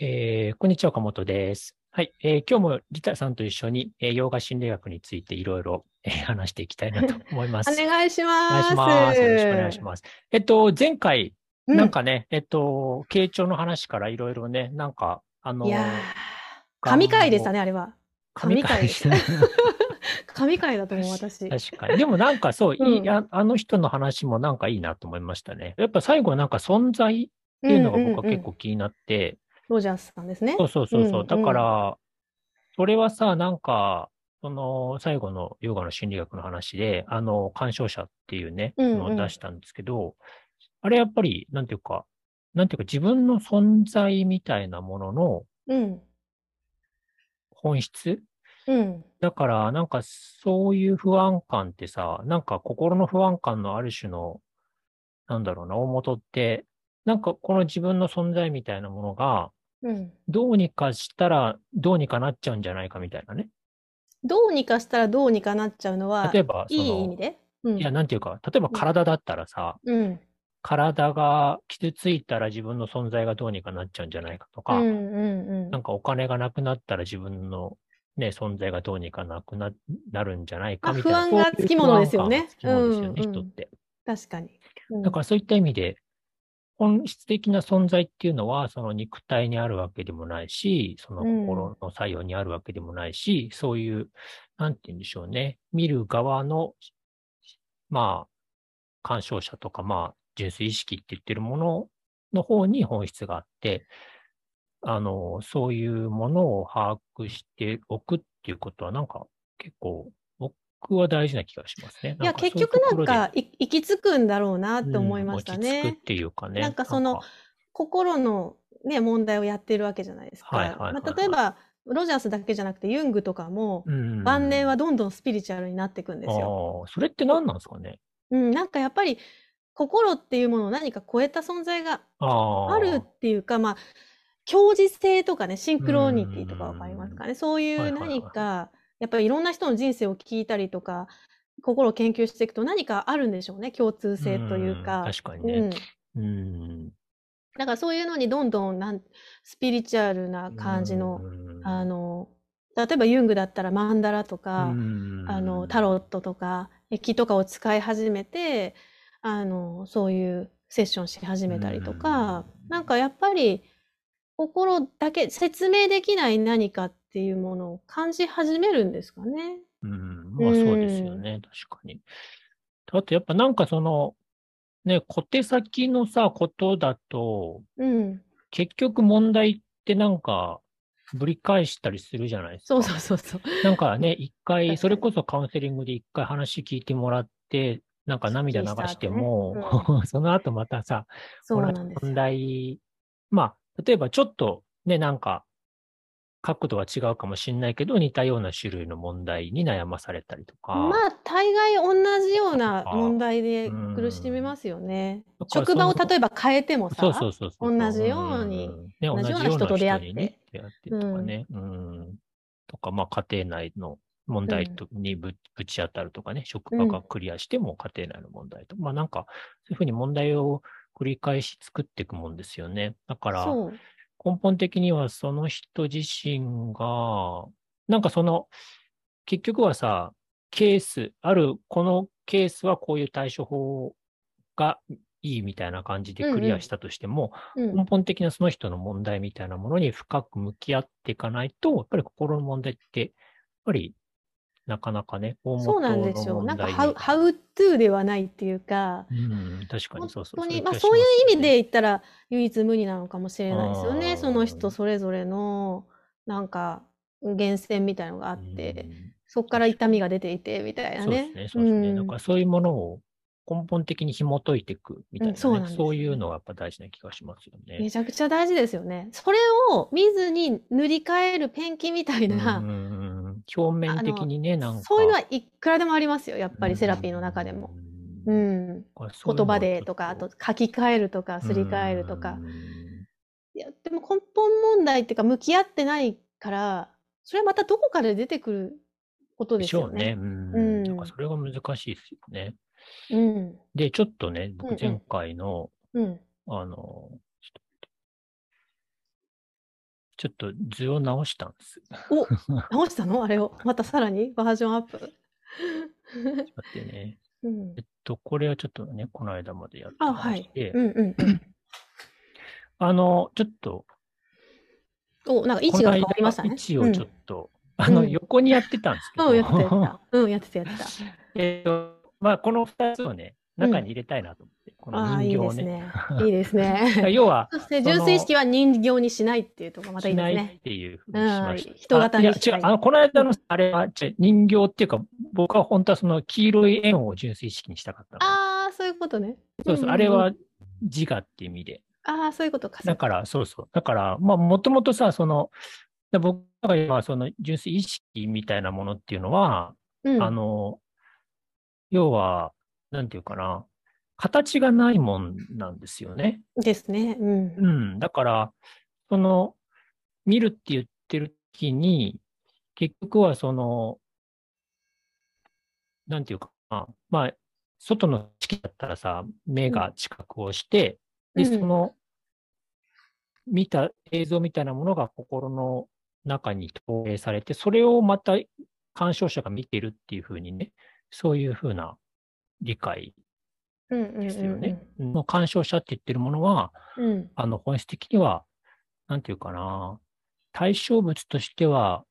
えー、こんにちは、岡本です。はい、えー今日もリタさんと一緒に、えー、洋画心理学についていろいろ、えー話していきたいなと 思います。お願いしお願います。します。よろしくお願いします。えっと、前回、うんなんかね、えっと、傾聴の話からいろいろね、なんか、あの、いやー、神回でしたね、あれは。神回でしたね。神回だと思う、私。確かに。でもなんかそう、いいうんああの人の話もなんかいいなと思いましたね。やっぱ最後はなんか存在っていうのが僕はうんうんうん結構気になって、ロジャースさんですね。そうそうそうそう。うんだから、それはさ、なんか、その、最後のヨガの心理学の話で、あの、鑑賞者っていうね、うんうんのを出したんですけど、あれやっぱり、なんていうか、なんていうか自分の存在みたいなもののうん。本質？うん。だから、なんかそういう不安感ってさ、なんか心の不安感のある種の、なんだろうな、大元って、なんかこの自分の存在みたいなものが、うん。どうにかしたらどうにかなっちゃうんじゃないかみたいなね。どうにかしたらどうにかなっちゃうのは、例えば、そいいの、意味で？うんいや、なんていうか、例えば体だったらさ、うん。体が傷ついたら自分の存在がどうにかなっちゃうんじゃないかとか、うんうんうんなんかお金がなくなったら自分のね、存在がどうにかなくななるんじゃないかまあみたいな。不安がつきものですよねそういう不安感がつきものですよね、うんうん人って。確かに。うんだからそういった意味で、本質的な存在っていうのは、その肉体にあるわけでもないし、その心の作用にあるわけでもないし、そういう、なんて言うんでしょうね。見る側の、まあ、鑑賞者とか、まあ、純粋意識って言ってるものの方に本質があって、あの、そういうものを把握しておくっていうことは、なんか結構、僕は大事な気がしますね。いや、結局なんか、い行き着くんだろうなって思いましたうん落ち着くっね。ていうかね。なんかその心のね、問題をやってるわけじゃないですか。はいはいはいはいまあ、例えば、ロジャースだけじゃなくて、ユングとかも、うん晩年はどんどんスピリチュアルになっていくんですよ。それって何なんですかね？うん、なんかやっぱり、心っていうものを何か超えた存在があるっていうか、まあ、共時性とかね、シンクロニティとかわかりますかね。そういはいう何か、やっぱりいろんな人の人生を聞いたりとか、心を研究していくと何かあるんでしょうね、共通性というか。ん確かにうんね。うん。だからそういうのにどんどんなんスピリチュアルな感じの、うんあ、の、例えばユングだったらマンダラとか、うんあの、タロットとか、液とかを使い始めて、あの、そういうセッションし始めたりとか、なんかやっぱり、心だけ、説明できない何かっていうものを感じ始めるんですかね。うん。まあそうですよね。確かに。あとやっぱなんかその、ね、小手先のさ、ことだと、うん。結局問題ってなんか、ぶり返したりするじゃないですか。そうそうそうそう。なんかね、一回、それこそカウンセリングで一回話聞いてもらって、なんか涙流しても、すっきりした後 その後またさ、問。題、まあ、例えばちょっとね、なんか、角度は違うかもしれないけど、似たような種類の問題に悩まされたりとか。まあ、大概同じような問題でうん苦しみますよね。職場を例えば変えてもさ。同じようにんね、同じような人と出会ってね出会ってとかね。うん。とか、まあ、家庭内の問題とにぶぶち当たるとかね、職場がクリアしても家庭内の問題と。まあ、なんか、そういうふうに問題を繰り返し作っていくもんですよね。だから。根本的にはその人自身が、なんかその、結局はさ、ケース、ある、このケースはこういう対処法がいいみたいな感じでクリアしたとしても、うん根本的なその人の問題みたいなものに深く向き合っていかないと、やっぱり心の問題って、やっぱりなかなかね、大元そうのなんですよ。なんか。ハウ、ハウトゥーではないっていうか、うん、確かに本そうそう。当に、いまあそういう意味で言ったら唯一無二なのかもしれないですよね。その人それぞれの、なんか、源泉みたいのがあって、うんそこから痛みが出ていて、みたいなね。そうですね、そうですね。んだからそういうものを根本的に紐解いていくみたいな、ねうんそうなんそういうのがやっぱ大事な気がしますよね。めちゃくちゃ大事ですよね。それを見ずに塗り替えるペンキみたいな、うんうんうん表面的にね、なんか。そういうのはいくらでもありますよ。やっぱりセラピーの中でも。う。うんういうの言葉でとか、あと書き換えるとか、すり替えるとかう。んいや、でも根本問題っていうか、向き合ってないから、それはまたどこかで出てくることでしょうね。ですよね。うん。うんなんかそれが難しいですよね。うん。で、ちょっとね、うんうん僕前回の、うん。あの、ちょっと図を直したんです。お 直したの？あれを？またさらに？バージョンアップ？待ってね。うんえっと、これはちょっとね、この間までやってあ、まはいして、。うんうんうん。あの、ちょっと、お、なんか位置が変わりましたね。位置をちょっと、あの、うん横にやってたんですけど、うん、うん、やってた。うん、やってたやってた。えっと、まあ、この二つをね、中に入れたいなと思って、このああ、いい人形をね。ですね。いいですね。要は、そして、純粋意識は人形にしないっていうところまたいいしないっですね。ていうふうにしました。うん人型にしたいあいや違う、あの、この間の、あれは、人形っていうか、僕は本当はその黄色い円を純粋意識にしたかったの。ああ、そういうことね。そうそう、んんんあれは自我っていう意味で。ああ、そういうことか。だから、そうそう。だから、まあ、もともとさ、その、で僕が今、その純粋意識みたいなものっていうのは、うん、あの、要は、なんていうかな、形がないもんなんですよね。ですね。うん。うん。だから、その、見るって言ってる時に、結局はその、なんていうかな、まあ、外の色だったらさ、目が知覚をして、で、うんその、見た映像みたいなものが心の中に投影されて、それをまた鑑賞者が見てるっていうふうにね、そういうふうな理解うんうんうんうんですよね。の鑑賞者って言ってるものは、うん。あの、本質的には、なんていうかな、対象物としては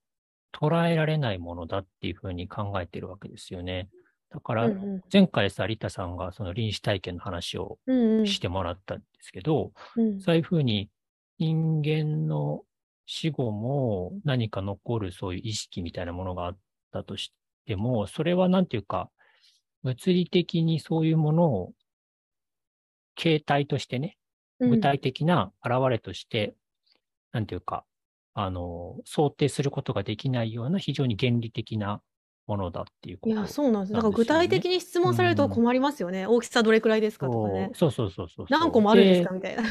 捉えられないものだっていうふうに考えてるわけですよね。だからうん、うん前回さ、リタさんがその臨死体験の話をうんうんしてもらったんですけど、うんそういうふうに人間の死後も何か残るそういう意識みたいなものがあったとしても、それはなんていうか、物理的にそういうものを形態としてね、具体的な現れとして、なんていうか、あの、想定することができないような非常に原理的なものだっていうこと。いや、そうなんです。だから具体的に質問されると困りますよね。大きさどれくらいですかとかね。そうそうそうそうそう。何個もあるんですかみたいな。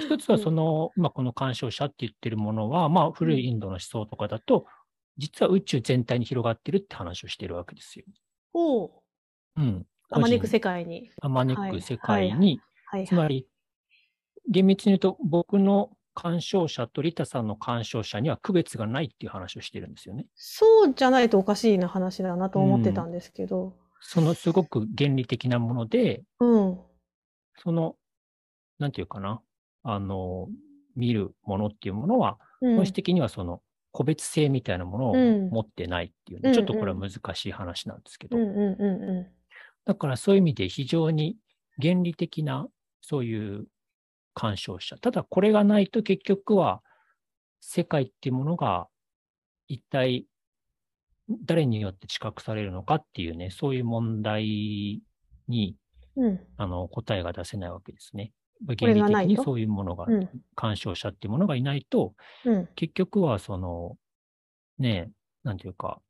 一つはその、まあ、この鑑賞者って言ってるものは、まあ、古いインドの思想とかだと、実は宇宙全体に広がってるって話をしてるわけですよ。おううん。あまねく世界。界に。あまく世界に、はい。つまり、厳密に言うと、僕の鑑賞者とリタさんの鑑賞者には区別がないっていう話をしてるんですよね。そうじゃないとおかしいな話だなと思ってたんですけど。そのすごく原理的なもので、うん。その、なんていうかな、あの、見るものっていうものは、うん本質的にはその個別性みたいなものをうん持ってないっていうね、うんちょっとこれは難しい話なんですけど、うんうんうんうだからそういう意味で非常に原理的なそういう鑑賞者。ただこれがないと結局は世界っていうものが一体誰によって知覚されるのかっていうね、そういう問題にん。うん。あの答えが出せないわけですね。れ原理的にそういうものが、うん鑑賞者っていうものがいないと、うん。結局はその、ねえ、なんていうか、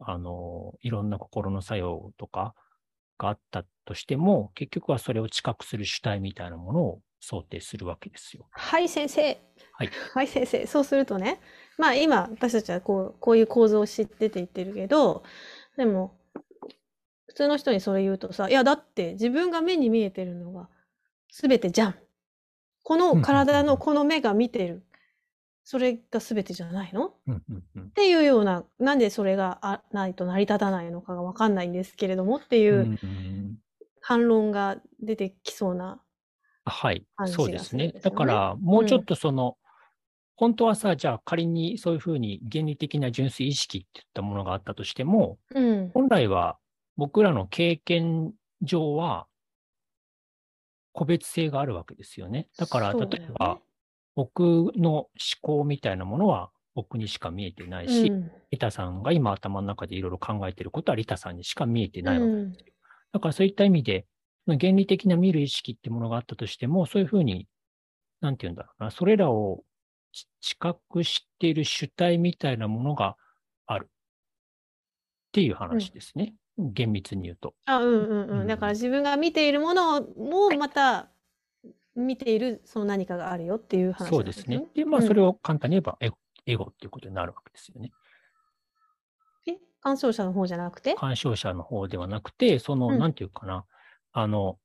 あの、いろんな心の作用とかがあったとしても、結局はそれを知覚する主体みたいなものを想定するわけですよ。はい、先生。はい。はい、先生。そうするとね、まあ今、私たちはこう、こういう構造を知ってて言ってるけど、でも、普通の人にそれ言うとさ、いや、だって自分が目に見えてるのが全てじゃん。この体のこの目が見てる。それが全てじゃないの？っうんうんうんていうような、なんでそれがあないと成り立たないのかがわかんないんですけれどもっていううんうん反論が出てきそうな。はいそうですね。だから、もうちょっとその、本当はさ、じゃあ仮にそういうふうに原理的な純粋意識っていったものがあったとしても、うん。本来は僕らの経験上は個別性があるわけですよね。だから、例えば、僕の思考みたいなものは僕にしか見えてないし、うんリタさんが今頭の中でいろいろ考えていることはリタさんにしか見えてないわけうんですよ。だからそういった意味で、原理的な見る意識ってものがあったとしても、そういうふうに、なんて言うんだろうな、それらを知知覚している主体みたいなものがあるっていう話ですね。厳密に言うと。あ、うんうんう。うんんだから自分が見ているものもまた見ているその何かがあるよっていう話そうですすねね。。で、まあ、うんそれを簡単に言えばエゴ、エゴっていうことになるわけですよね。え、鑑賞者の方じゃなくて？鑑賞者の方ではなくて、その、うんなんていうかな、あの、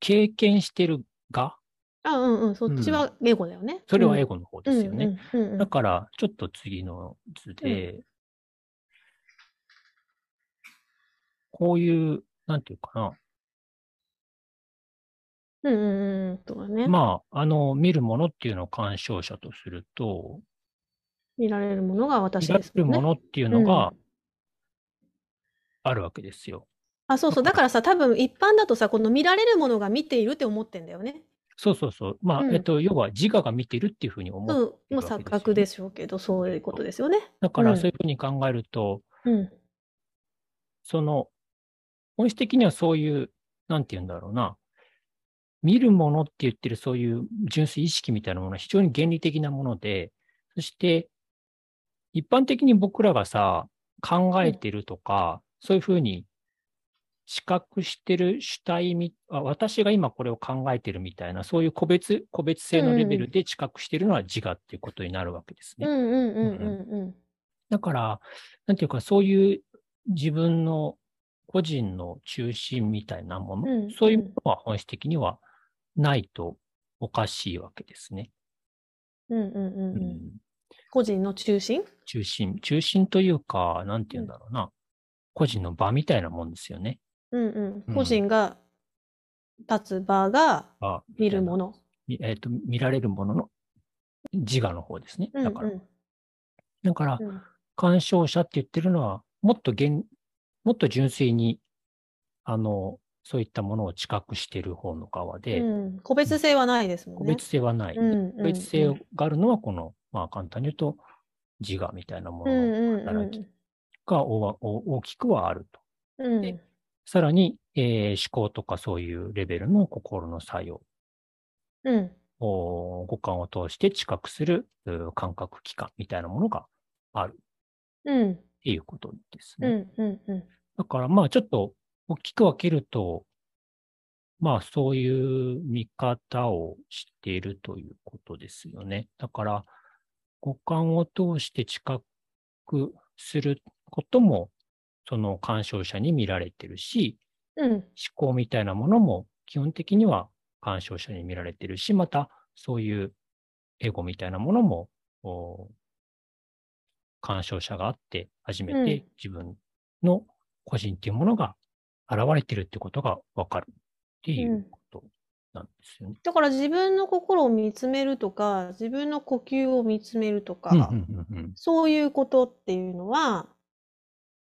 経験してる側、あ、うんうん、そっちはエゴだよね。それはエゴの方ですよね。うんうんうんうんだから、ちょっと次の図で、こういう、なんていうかな。うんうんうんうん。とかね。まあ、あの、見るものっていうのを鑑賞者とすると、見られるものが見私られるですもんね。ものっていうのがあるわけですよ。あ、そうそう。だからさ、多分一般だとさ、この見られるものが見ているって思ってんだよね。そうそうそう。まあ、うんえっと、要は自我が見てるっていうふうに思うん。う。もう錯覚でしょうけど、そういうことですよね。だから、うんそういうふうに考えると、うん。その、本質的にはそういう、なんて言うんだろうな、見るものって言ってるそういう純粋意識みたいなものは非常に原理的なもので、そして、一般的に僕らがさ、考えてるとか、そういうふうに知覚してる主体みあ、私が今これを考えてるみたいな、そういう個別、個別性のレベルで知覚してるのは自我っていうことになるわけですね。うんうんうんうんうん。だから、なんていうか、そういう自分の個人の中心みたいなもの、うんそういうものは本質的にはないとおかしいわけですね。うんうんうんううん。ん個人の中心？中心、中心というか、なんていうんだろうな、個人の場みたいなもんですよね。うんううんん。個人が立つ場があ見るもの。みえっ、と、見られるものの自我の方ですね。うんだから、うんだから、うん鑑賞者って言ってるのは、もっと現、もっと純粋に、あの、そういったものを知覚している方の側で、うん。個別性はないですもんね。個別性はない。うんうんうん。個別性があるのは、この、まあ簡単に言うと、自我みたいなもうんのの働きが大きくはあると。うん。でさらに、えー思考とかそういうレベルの心の作用うん。を五感を通して知覚するう感覚器官みたいなものがある。っうん。ていうことですね。うんうんうん。だからまあちょっと大きく分けると、まあそういう見方をしているということですよね。だから五感を通して知覚することも、その鑑賞者に見られてるし、うん思考みたいなものも基本的には鑑賞者に見られてるし、またそういうエゴみたいなものも、お鑑賞者があって初めうんて自分の個人っていうものが現れてるってことがわかるっていうことなんですよね。だから自分の心を見つめるとか、自分の呼吸を見つめるとか、うんうんうんうんそういうことっていうのは、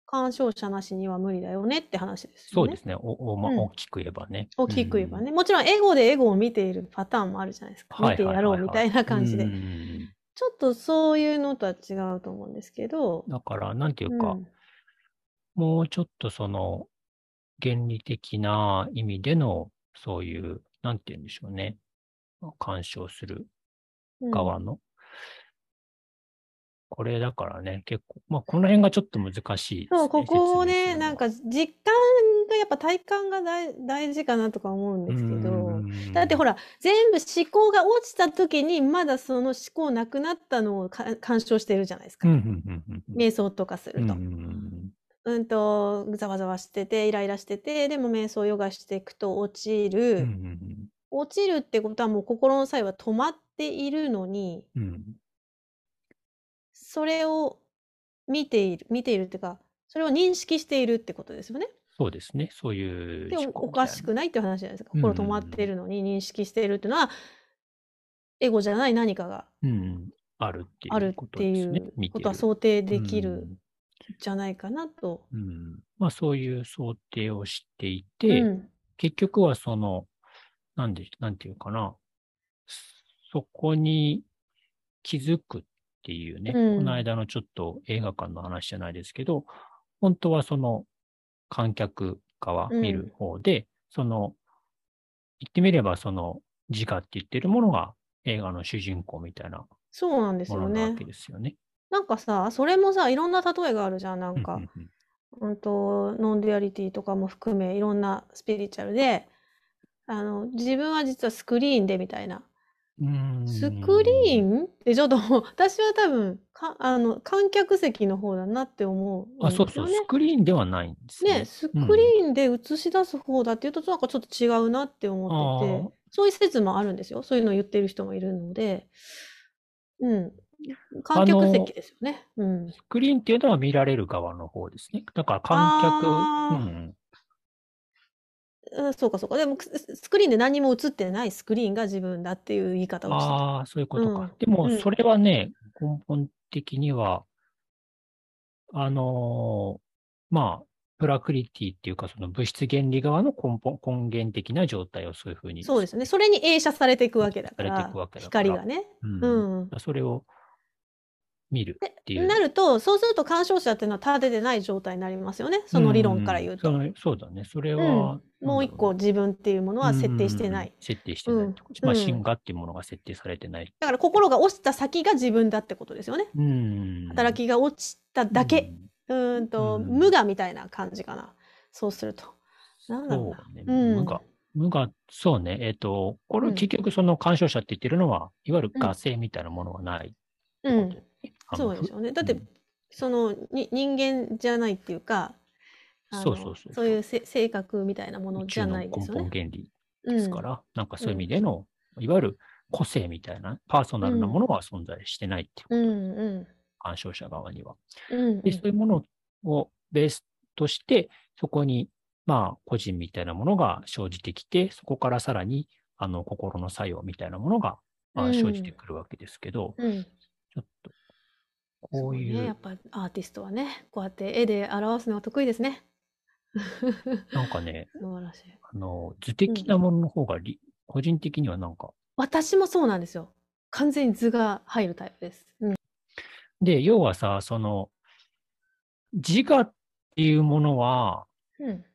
鑑賞者なしには無理だよねって話ですよね。そうですね。おおまあうん大きく言えばね。大きく言えばね。もちろんエゴでエゴを見ているパターンもあるじゃないですか。うん。見てやろうみたいな感じでうん。うんうんちょっとそういうのとは違うと思うんですけど。だから、なんていうか、うんもうちょっとその原理的な意味でのそういう、なんて言うんでしょうね。干渉する側の。これだからね、結構、まあこの辺がちょっと難しいね。そう、ここをね、なんか実感がやっぱ体感が大大事かなとか思うんですけど。だってほら、ら、全部思考が落ちた時に、まだその思考なくなったのをか鑑賞してるじゃないですか。うんうんうんうんうん瞑想とかすると。うんうんうんと、ざわざわしてて、イライラしてて、でも瞑想ヨガしていくと落ちうんうんうる。ん落ちるってことはもう心の際は止まっているのに、うんうんそれを見ている、見ているっていうか、それを認識しているってことですよね。そうですね。そういうで、お思考おかしくないっていう話じゃないですか。心止まっているのに認識しているっていうのは、エゴじゃない何かがうん、あるってあるっいうことていですね。う見てることは想定できるうんんじゃないかなと。うんまあそういう想定をしていうて、ん。結局はその、なんで、なんていうかな、そこに気づくっていうね、うんこの間のちょっと映画館の話じゃないですけど、本当はその観客側、うん見る方で、その、言ってみればその自我って言ってるものが映画の主人公みたいなそうなんですよねなわけ。ですよね。なんかさ、それもさ、いろんな例えがあるじゃん。なんかうん、うんうんと、ノンデュアリティとかも含め、いろんなスピリチュアルで、あの、自分は実はスクリーンでみたいな。うんスクリーン？ってちょっと 私は多分、か、あの、観客席の方だなって思うんあ、ですそうね。スクリーンではないんですね。ね、スクリーンで映し出す方だっていうと、なんかちょっと違うなって思ってて、そういう説もあるんですよ。そういうのを言ってる人もいるので、うん。観客席ですよね。うん。スクリーンっていうのは見られる側の方ですね。だから観客、うん、うんそうかそうか。でも、ススクリーンで何も映ってないスクリーンが自分だっていう言い方をしてた。ああ、そういうことか。うんでもう、んそれはね、根本的には、あのーまあ、プラクリティっていうか、その物質原理側の根本、根源的な状態をそういうふうに。そうですね。それに映写されていくわけだから光がね。うんうん。それを見るっていう。なると、そうすると鑑賞者っていうのは立ててない状態になりますよね。その理論から言うと。んそうだね。それうんは、もう一個自分っていうものは設定してない。うん設定してない。まあ、うん心画っていうものが設定されてない。だから心が落ちた先が自分だってことですよね。うん。働きが落ちただけ。うーんと、うん無我みたいな感じかな。そうすると。なんだろうな。そうね。うん無我。無我、そうね。えっ、と、これうん結局その鑑賞者って言ってるのは、いわゆる画性みたいなものはないうんそうですよね。だって、うんそのに人間じゃないっていうか、あのそうそうそうそう。いうせ性格みたいなものじゃないですよね。本原理うんですから、なんかそういう意味での、いわゆる個性みたいな、パーソナルなものは存在してないっていうこと、うんうん。鑑賞者側には。うんで、そういうものをベースとして、そこに、まあ、個人みたいなものが生じてきて、そこからさらに、あの、心の作用みたいなものが、まあ、うん。生じてくるわけですけど、うん。ちょっと、こういね、う、やっぱアーティストはね、こうやって絵で表すのが得意ですね。なんかね、素晴らしい。あの、図的なものの方がり、個人的にはなんか、私もそうなんですよ。完全に図が入るタイプです。うん。で、要はさ、その、自我っていうものは、うん。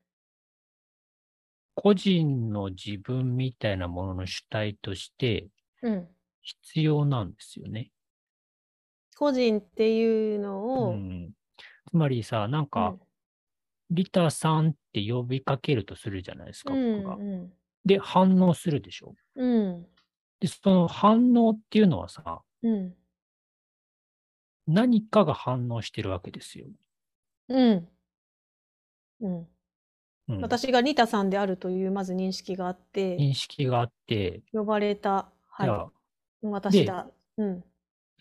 個人の自分みたいなものの主体としてうん。必要なんですよね。個人っていうのうを、ん、つまりさ、なんうかん、リタさんって呼びかけるとするじゃないですか、うん僕が。うんで、反応するでしょ。うんで、その反応っていうのはさ、うん何かが反応してるわけですよ。うんうんうん、私がリタさんであるというまず認識があって、認識があって、呼ばれた、はい、私だ。うん。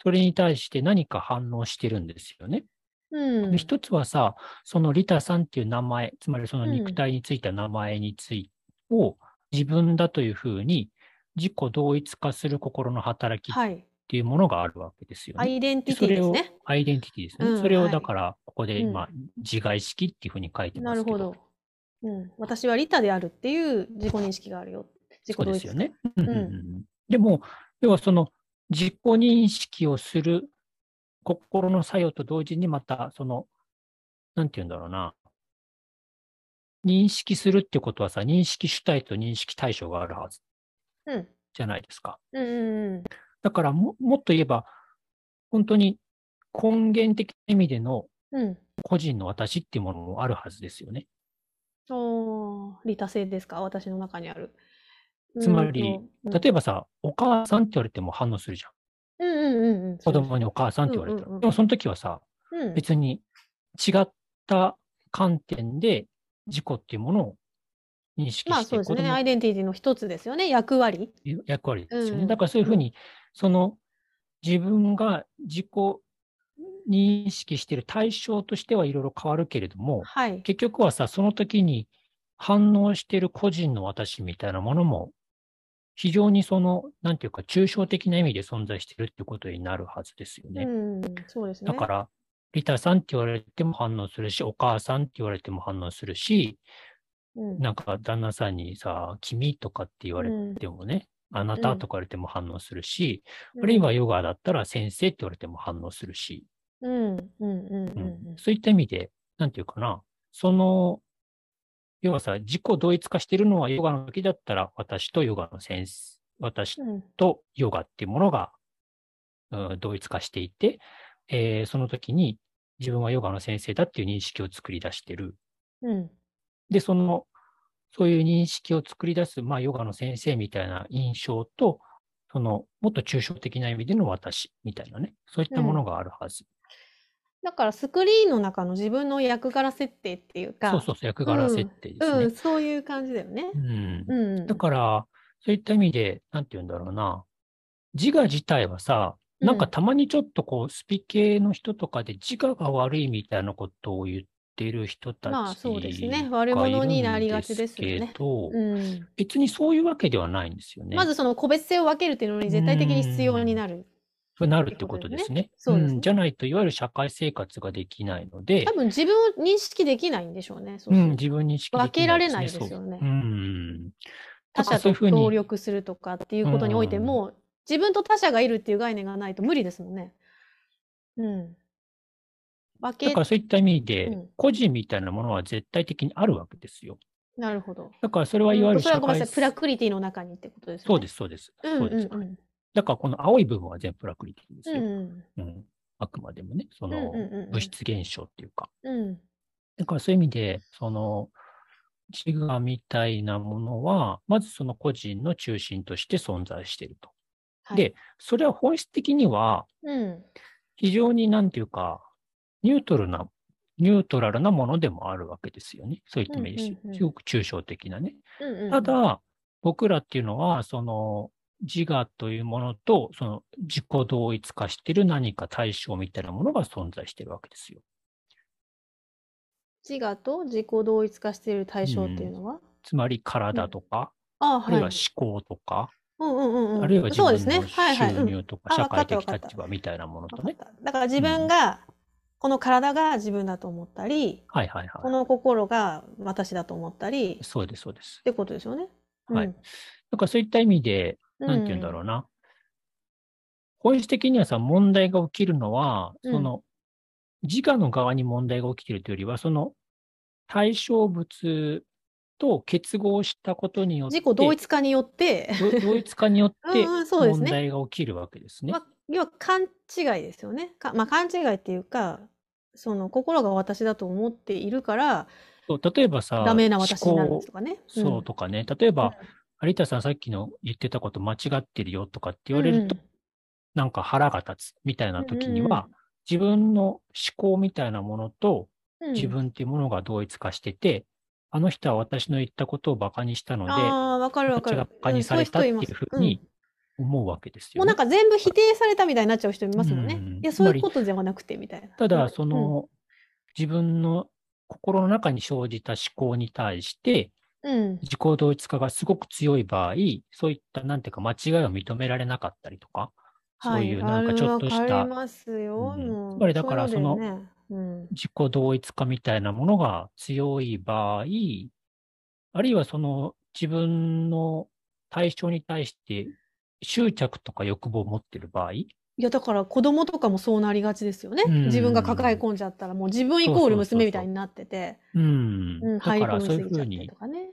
それに対して何か反応してるんですよね。うんで、一つはさ、そのリタさんっていう名前、つまりそのうん肉体についた名前について、を自分だというふうに自己同一化する心の働きっはい。ていうものがあるわけですよね。アイデンティティですね。、アイデンティティですね。うんそれをはいだから、ここで、うんまあ、自外式っていうふうに書いてますけど。なるほど。うん。私はリタであるっていう自己認識があるよ。自己同一ですよね。うんでも、要はその自己認識をする心の作用と同時にまた、その、なんて言うんだろうな。認識するってことはさ、認識主体と認識対象があるはずうん。じゃないですか。うんうんうん。だからも、もっと言えば、本当に根源的な意味でのうん。個人の私っていうものもあるはずですよね。おー、リタ性ですか？私の中にある。つまり例えばさ、お母さんって言われても反応するじゃん。うんうんうんうん。子供にお母さんって言われたら。うんうんうんでもその時はさ、うん。別に違った観点で自己っていうものを認識して、まあそうですね。アイデンティティの一つですよね。役割。役割ですよね。うんだからそういうふうに、その自分が自己認識している対象としてはいろいろ変わるけれども、はい。結局はさ、その時に反応している個人の私みたいなものも、非常にその、なんていうか、抽象的な意味で存在しているってことになるはずですよね。うん。そうですね。だから、リタさんって言われても反応するし、お母さんって言われても反応するし、うん、なんか旦那さんにさ、君とかって言われてもね、あなたとか言われても反応するし、あるいはヨガだったら先生って言われても反応するし、うん、うん、うん、うんうんそういった意味で、なんていうかな、その、要はさ、自己同一化しているのはヨガの時だったら、私とヨガの先生、私うん。とヨガっていうものが、うん同一化していて、えーその時に自分はヨガの先生だっていう認識を作り出してる。うん。で、その、そういう認識を作り出す、まあ、ヨガの先生みたいな印象と、その、もっと抽象的な意味での私みたいなね、そういったものがあるはず。だからスクリーンの中の自分の役柄設定っていうか、そうそうそう、役柄設定ですね。うん、そういう感じだよねう。んうん。だから、そういった意味で、なんて言うんだろうな。自我自体はさ、なんかたまにちょっとこう、スピ系の人とかで自我が悪いみたいなことを言ってる人たちまあそうですね。悪者になりがちですよね。ど、うん。別にそういうわけではないんですよね。まずその個別性を分けるっていうのに絶対的に必要になる。そうなるってことですね。そうですねんじゃないと、いわゆる社会生活ができないので多、分自分を認識できないんでしょうね。そううん、自分に識でき分けられないですよねう。ん。他者と協力するとかっていうことにおいても、自分と他者がいるっていう概念がないと無理ですもんね。うん。分だけから、そういった意味で、うん個人みたいなものは絶対的にあるわけですよ。なるほど。だから、それはいわゆるうんそれは社会ごめんなさい。プラクリティの中にってことですね。そうです、そうです。うんそうです。うんうん。だから、この青い部分は全部プラクリティですよ。うんうんうんあくまでもね、そのうんうんうんうん物質現象っていうか。うん。だからそういう意味で、その自我みたいなものは、まずその個人の中心として存在していると。はいで、それは本質的には、うん。非常になんていうか、ニュートルな、ニュートラルなものでもあるわけですよね。そういった意味ですすごく抽象的なね。うんうんうんた、だ、僕らっていうのは、その自我というものと、その自己同一化している何か対象みたいなものが存在しているわけですよ。自我と自己同一化している対象っていうのは、つまり体とか、ああ、はいあるいは。思考とか、うんうんうんうん。あるいは自そうですね。分のはいはい。うん収入とか、あ社会的立場みたいなものとね。だから自分が、この体が自分だと思ったり、はいはいはこの心が私だと思ったり、い。そうです、そうですっ。てことですよね。はいうんだからそういった意味で、なんて言うんだろうな。本質的にはさ、問題が起きるのは、うんその、自我の側に問題が起きているというよりは、その、対象物と結合したことによって、自己同一化によって、ど同一化によって 問題が起きるわけですね。まあ、要は勘違いですよね。かまあ、勘違いっていうか、その心が私だと思っているから、そう例えばさ、ダメな私になるとかね。そうとかね、例えば、有田さんさっきの言ってたこと間違ってるよとかって言われると、なんか腹が立つみたいな時には、自分の思考みたいなものとうん、自分っていうものが同一化してて、あの人は私の言ったことを馬鹿にしたので、ああ、わかるわかる。私が馬鹿にされたっていうふうに思うわけですうんもよ、ね。うなんか全部否定されたみたいになっちゃう人いますもんね。うんいや、そういうことではなくてみたいな。ただ、うんそ、の、自分の心の中に生じた思考に対して、うん。自己同一化がすごく強い場合、そういった、なんていうか、間違いを認められなかったりとか、そういうなんかちょっとしたはい、ありますよ。うんもうつまりだからそういうだよねうん自己同一化みたいなものが強い場合、あるいはその自分の対象に対して執着とか欲望を持っている場合、いや、だから子供とかもそうなりがちですよね。うん自分が抱え込んじゃったら、もう自分イコール娘みたいになってて、うん、うん、だから入り込みそういうふうにすぎちゃってとかね。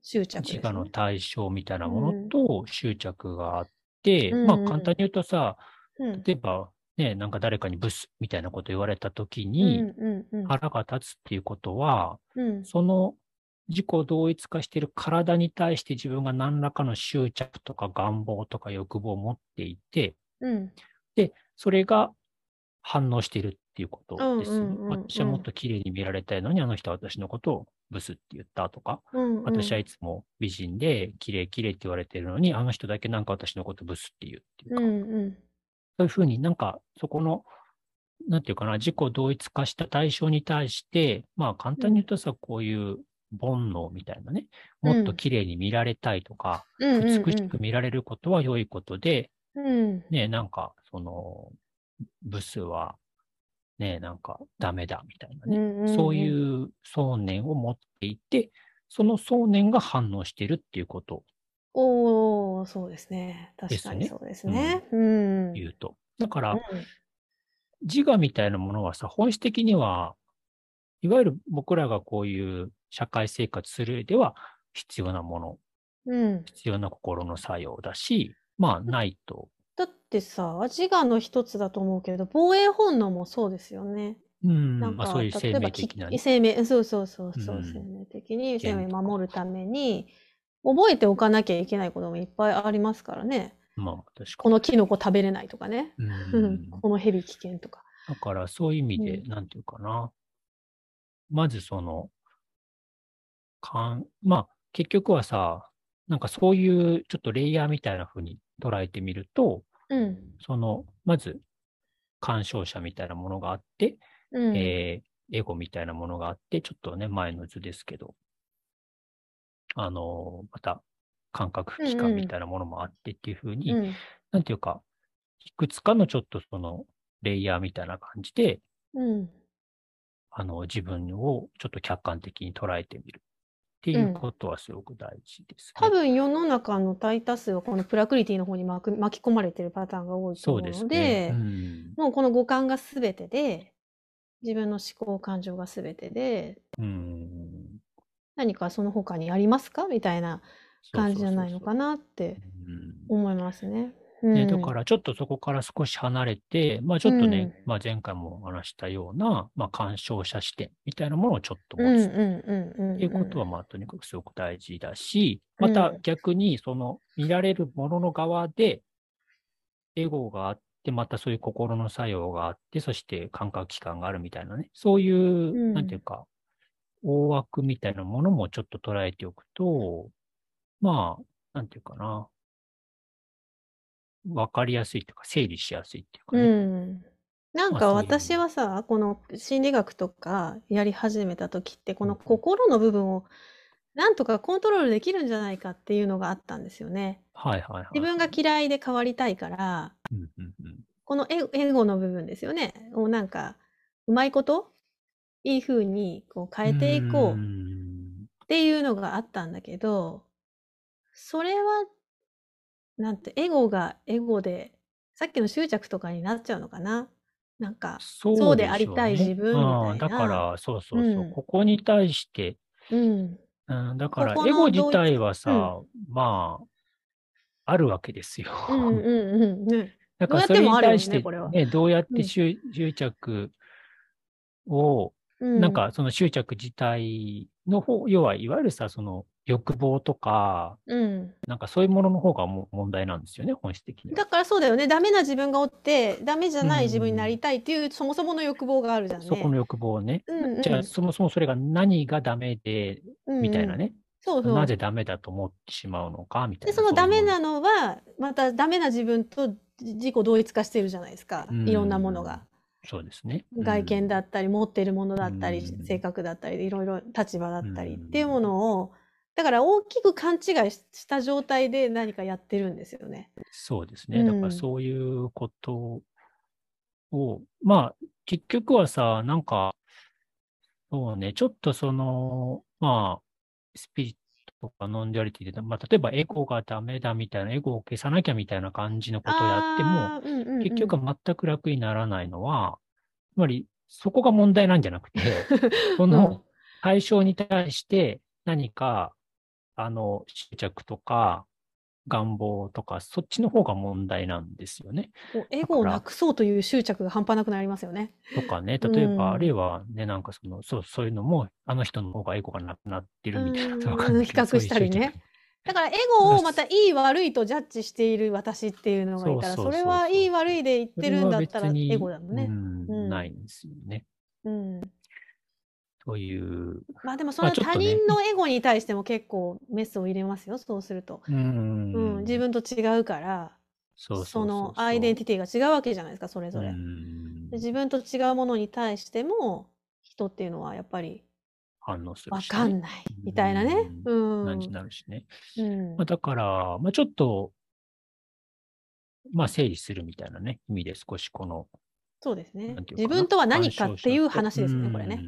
執着です自我のね。対象みたいなものと執着があって、うんうんまあ簡単に言うとさ、うん。例えばね、なんか誰かにブスみたいなこと言われたときうんに、うんうん腹が立つっていうことは、うんその自己同一化している体に対して自分が何らかの執着とか願望とか欲望を持っていて、うんそれが反応しているっていうことですね。うんうん。私はもっと綺麗に見られたいのに、あの人は私のことをブスって言ったとか、うんうん。私はいつも美人で綺麗綺麗って言われてるのに、あの人だけなんか私のことブスって言うっていうか、うんうん。そういうふうになんかそこの、なんていうかな、自己同一化した対象に対して、まあ簡単に言うとさ、こういう煩悩みたいなね、もっと綺麗に見られたいとか、うん。美しく見られることは良いことで、うんね、なんか、その、ブスは、ね、なんかダメだみたいなね、うんうんそういう想念を持っていて、その想念が反応しているっていうことをおお、そうですね。確かにそうですね。うん。言うと。だから、うん自我みたいなものはさ、本質的には、いわゆる僕らがこういう社会生活する上では必要なもの、うん。必要な心の作用だし、まあ、ないと。だってさ、自我の一つだと思うけど、防衛本能もそうですよね。うん、なんか、まあそういう生例えばき命的なね。生命、そうそうそうそう、うん生命的に生命守るために、覚えておかなきゃいけないこともいっぱいありますからね。まあ、確かこのキノコ食べれないとかね。に。ううんん、このヘビ危険とか。だからそういう意味で、うんなんていうかな。まずその、かん、まあ結局はさ、なんかそういうちょっとレイヤーみたいな風に捉えてみると、うん。その、まず、干渉者みたいなものがあって、うん。えーエゴみたいなものがあって、ちょっとね、前の図ですけど、あのーまた、感覚器官みたいなものもあってっていう風に、うん。なんていうか、いくつかのちょっとその、レイヤーみたいな感じで、うん。あの、自分をちょっと客観的に捉えてみるっていうことはすごく大事ですね。多分世の中の大多数はこのプラクリティの方に巻き込まれてるパターンが多いと思うのですね。で、うん。もうこの五感が全てで、自分の思考感情が全てで、うん。何かその他にありますか？みたいな感じじゃないのかなってうん思いますね。ね、うん。だからちょっとそこから少し離れて、まあちょっとね、うまあ前回も話したような、まあ鑑賞者視点みたいなものをちょっと持つ。っていうことは、まあとにかくすごく大事だし、また逆にその見られるものの側で、エゴがあって、またそういう心の作用があって、そして感覚器官があるみたいなね、そういう、うん。なんていうか、大枠みたいなものもちょっと捉えておくと、まあ、なんていうかな、わかりやすいというか、整理しやすいっていうかうね。ん。なんか私はさ、この心理学とかやり始めた時って、この心の部分をなんとかコントロールできるんじゃないかっていうのがあったんですよね。はいはいはい。自分が嫌いで変わりたいから、うんうんうんこのエエゴの部分ですよね。をなんか、うまいこといい風にこう変えていこうんっていうのがあったんだけど、それは、なんて、エゴがエゴで、さっきの執着とかになっちゃうのかな。なんか、そうそうでしょありたい自分みたいなうん。だから、そうそうそう、うん。ここに対して、うん、うん、だから、ここのエゴ自体はさ、まあ、あるわけですよ。うん、うん、うん、ね。だから、そどうやってれにもあるよね対して、これは。ね、どうやっうん。て執執着を、うん、なんか、その執着自体の方、要は、いわゆるさ、その欲望とか、うん。なんかそういうものの方がもう問題なんですよね、本質的には。だからそうだよね。ダメな自分がおって、ダメじゃない自分になりたいっていう、そもそもの欲望があるじゃんね。そこの欲望をね。うんうんじゃあ、そもそもそれが何がダメで、みたいなうんうん。ね。そうそう。なぜダメだと思ってしまうのか、みたいで、な。そのダメなのは、またダメな自分と自己同一化してるじゃないですか。うんいろんなものが。そうですね。外見だったり、持っているものだったり、うん性格だったり、いろいろ立場だったりうんっていうものを、だから大きく勘違いした状態で何かやってるんですよね。そうですね。うんだからそういうことを、まあ、結局はさ、なんか、そうね、ちょっとその、まあ、スピリットとかノンデュアリティで、まあ、例えばエゴがダメだみたいな、エゴを消さなきゃみたいな感じのことをやっても、うんうんうん結局は全く楽にならないのは、つまり、そこが問題なんじゃなくて、その対象に対して何か、あの、執着とか、願望とか、そっちの方が問題なんですよね。エゴをなくそうという執着が半端なくなりますよね。とかね、例えば、うんあるいはね、なんかその、そう、そういうのも、あの人の方がエゴがなくなってるみたいなうん比較したりね。だからエゴをまたいい悪いとジャッジしている私っていうのがいたら、それはいい悪いで言ってるんだったらエゴだもんね。うんうんないんですよね。うん。という、まあでもその他人のエゴに対しても結構メスを入れますよ、そうすると。うんうん、自分と違うから、そのアイデンティティが違うわけじゃないですか、それぞれ。自分と違うものに対しても、人っていうのはやっぱり反応するわしね、かんないみたいなね。うん。感じになるしね。うんまあ、だから、まあ、ちょっと、まあ、整理するみたいなね、意味で少しこの、そうですね自分とは何かっていう話ですね、うんこれね。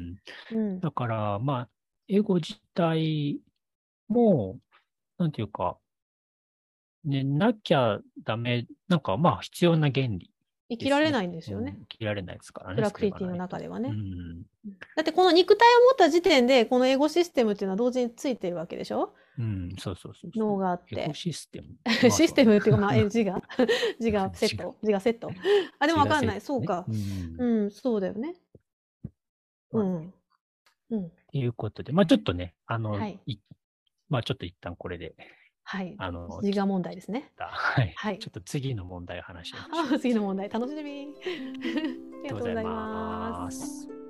うん。だから、まあ、エゴ自体も、なんていうか、ね、なきゃダメ、なんかまあ必要な原理、生きられないんですよね。うん生きられないですからね。プラクティティの中ではね。うん。だってこの肉体を持った時点で、このエゴシステムっていうのは同時についてるわけでしょ？うん、そうそうそうそう。脳があっエてゴ。システム。システムっていうか、まあ、えうん字が 字がセット字がセットあ、でもわかんない。そうか。うんうん、そうだよね。うん。うん。ということで、まあちょっとね、あの、はいいまあちょっと一旦これで、はい。あの、自我問題ですね。はい、はいちょっと次の問題を話しましょう。あ、次の問題、楽しみ。ありがとうございます。す。